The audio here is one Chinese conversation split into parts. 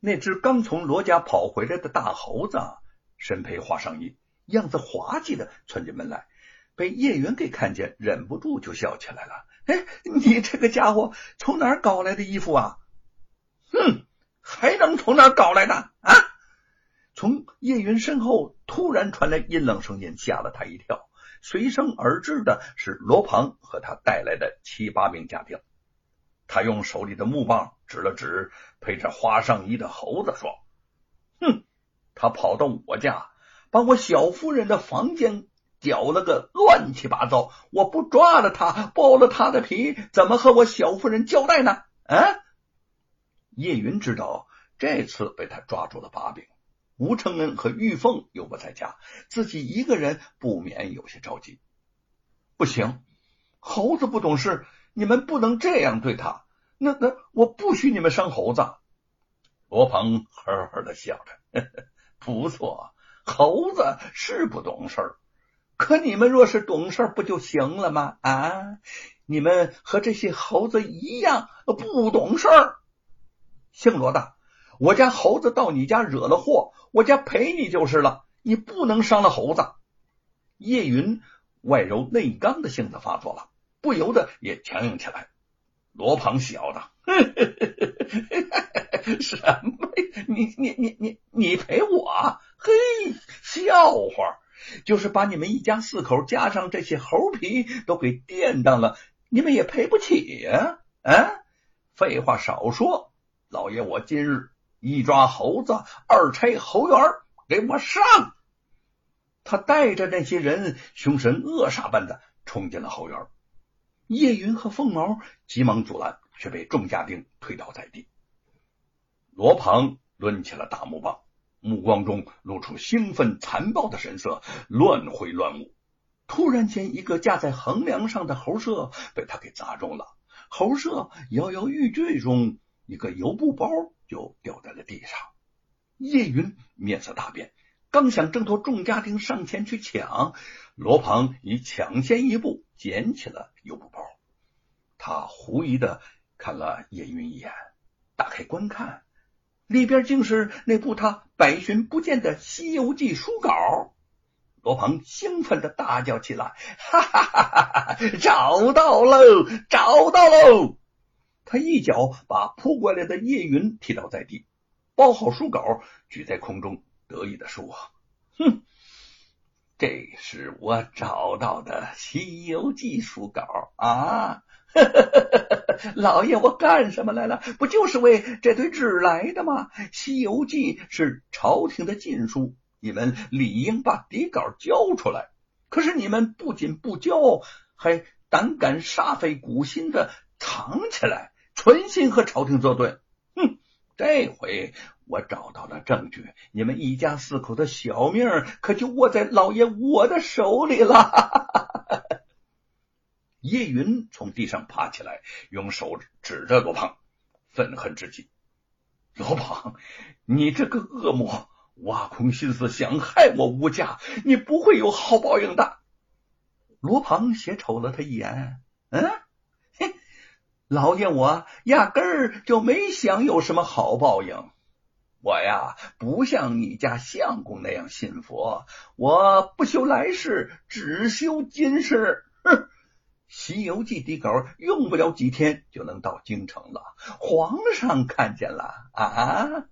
那只刚从罗家跑回来的大猴子，身披花上衣，样子滑稽的窜进门来，被叶云给看见，忍不住就笑起来了。哎，你这个家伙从哪搞来的衣服啊？哼，还能从哪搞来的啊？从叶云身后突然传来阴冷声音，吓了他一跳。随声而至的是罗庞和他带来的七八名家丁。他用手里的木棒指了指披着花上衣的猴子，说：“哼，他跑到我家，把我小夫人的房间搅了个乱七八糟。我不抓了他，剥了他的皮，怎么和我小夫人交代呢？”啊！叶云知道这次被他抓住了把柄。吴承恩和玉凤又不在家，自己一个人不免有些着急。不行，猴子不懂事，你们不能这样对他。那那我不许你们伤猴子。罗鹏呵呵的笑着，不错，猴子是不懂事儿，可你们若是懂事，不就行了吗？啊，你们和这些猴子一样不懂事儿。姓罗的。我家猴子到你家惹了祸，我家赔你就是了。你不能伤了猴子。叶云外柔内刚的性子发作了，不由得也强硬起来。罗鹏笑道：“什么？你你你你你赔我？嘿，笑话！就是把你们一家四口加上这些猴皮都给垫当了，你们也赔不起呀！啊，废话少说，老爷我今日。”一抓猴子，二拆猴园，给我上！他带着那些人，凶神恶煞般的冲进了后园。叶云和凤毛急忙阻拦，却被众家丁推倒在地。罗鹏抡起了大木棒，目光中露出兴奋残暴的神色，乱挥乱舞。突然间，一个架在横梁上的猴舍被他给砸中了，猴舍摇摇欲坠中，一个油布包。就掉在了地上，叶云面色大变，刚想挣脱众家丁上前去抢，罗鹏已抢先一步捡起了油布包。他狐疑的看了叶云一眼，打开观看，里边竟是那部他百寻不见的《西游记》书稿。罗鹏兴奋的大叫起来：“哈哈哈哈哈！找到喽，找到喽！”他一脚把扑过来的叶云踢倒在地，包好书稿，举在空中，得意的说：“哼，这是我找到的《西游记》书稿啊！老爷，我干什么来了？不就是为这堆纸来的吗？《西游记》是朝廷的禁书，你们理应把底稿交出来。可是你们不仅不交，还胆敢煞费苦心的藏起来。”存心和朝廷作对，哼！这回我找到了证据，你们一家四口的小命可就握在老爷我的手里了。叶云从地上爬起来，用手指着罗胖，愤恨之极：“罗胖，你这个恶魔，挖空心思想害我吴家，你不会有好报应的。”罗胖斜瞅了他一眼，嗯。老爷，我压根儿就没想有什么好报应。我呀，不像你家相公那样信佛，我不修来世，只修今世。哼，《西游记》底稿用不了几天就能到京城了，皇上看见了啊！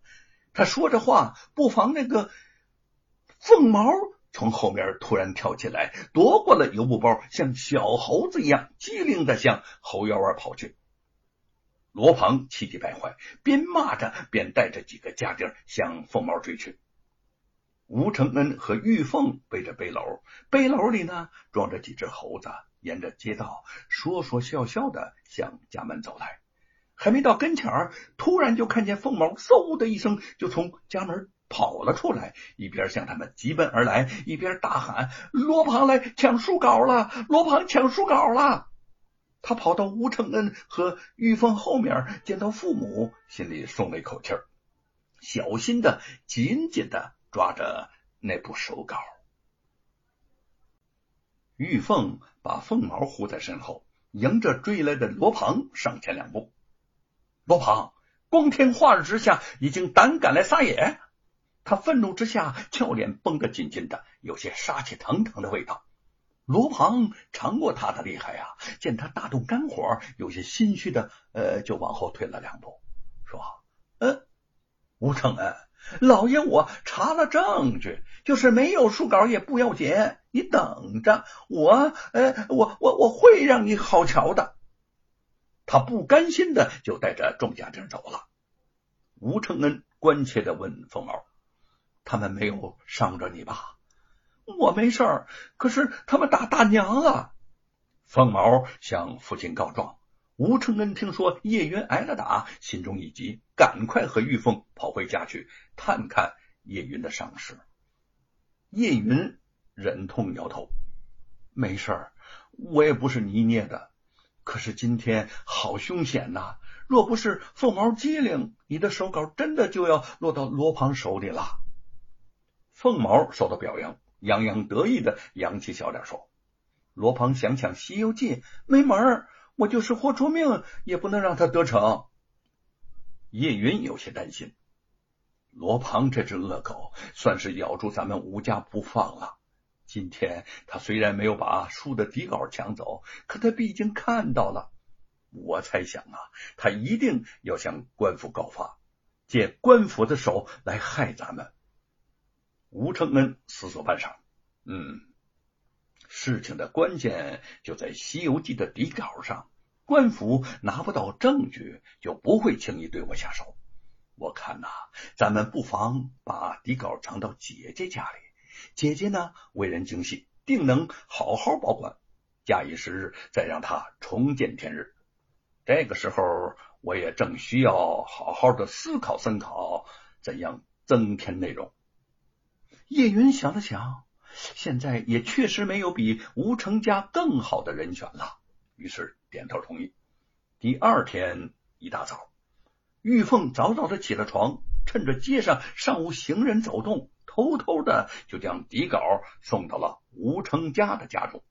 他说着话，不妨那个凤毛从后面突然跳起来，夺过了油布包，像小猴子一样机灵的向后院外跑去。罗庞气急败坏，边骂着边带着几个家丁向凤毛追去。吴承恩和玉凤背着背篓，背篓里呢装着几只猴子，沿着街道说说笑笑的向家门走来。还没到跟前儿，突然就看见凤毛嗖的一声就从家门跑了出来，一边向他们急奔而来，一边大喊：“罗庞来抢书稿了！罗庞抢书稿了！”他跑到吴承恩和玉凤后面，见到父母，心里松了一口气儿，小心的紧紧的抓着那部手稿。玉凤把凤毛护在身后，迎着追来的罗庞上前两步。罗庞，光天化日之下，已经胆敢来撒野！他愤怒之下，俏脸绷得紧紧的，有些杀气腾腾的味道。罗庞尝过他的厉害呀，见他大动肝火，有些心虚的，呃，就往后退了两步，说：“嗯，吴承恩，老爷我查了证据，就是没有书稿也不要紧，你等着，我，呃，我我我会让你好瞧的。”他不甘心的就带着众家丁走了。吴承恩关切的问凤毛：“他们没有伤着你吧？”我没事儿，可是他们打大娘了。凤毛向父亲告状。吴承恩听说叶云挨了打，心中一急，赶快和玉凤跑回家去探看叶云的伤势。叶云忍痛摇头：“没事儿，我也不是泥捏的。可是今天好凶险呐！若不是凤毛机灵，你的手稿真的就要落到罗庞手里了。”凤毛受到表扬。洋洋得意的扬起小脸说：“罗庞想抢《西游记》没门儿，我就是豁出命也不能让他得逞。”叶云有些担心，罗庞这只恶狗算是咬住咱们吴家不放了。今天他虽然没有把书的底稿抢走，可他毕竟看到了。我猜想啊，他一定要向官府告发，借官府的手来害咱们。吴承恩思索半晌，嗯，事情的关键就在《西游记》的底稿上。官府拿不到证据，就不会轻易对我下手。我看呐，咱们不妨把底稿藏到姐姐家里。姐姐呢，为人精细，定能好好保管。假以时日，再让他重见天日。这个时候，我也正需要好好的思考思考，怎样增添内容。叶云想了想，现在也确实没有比吴成家更好的人选了，于是点头同意。第二天一大早，玉凤早早的起了床，趁着街上尚无行人走动，偷偷的就将底稿送到了吴成家的家中。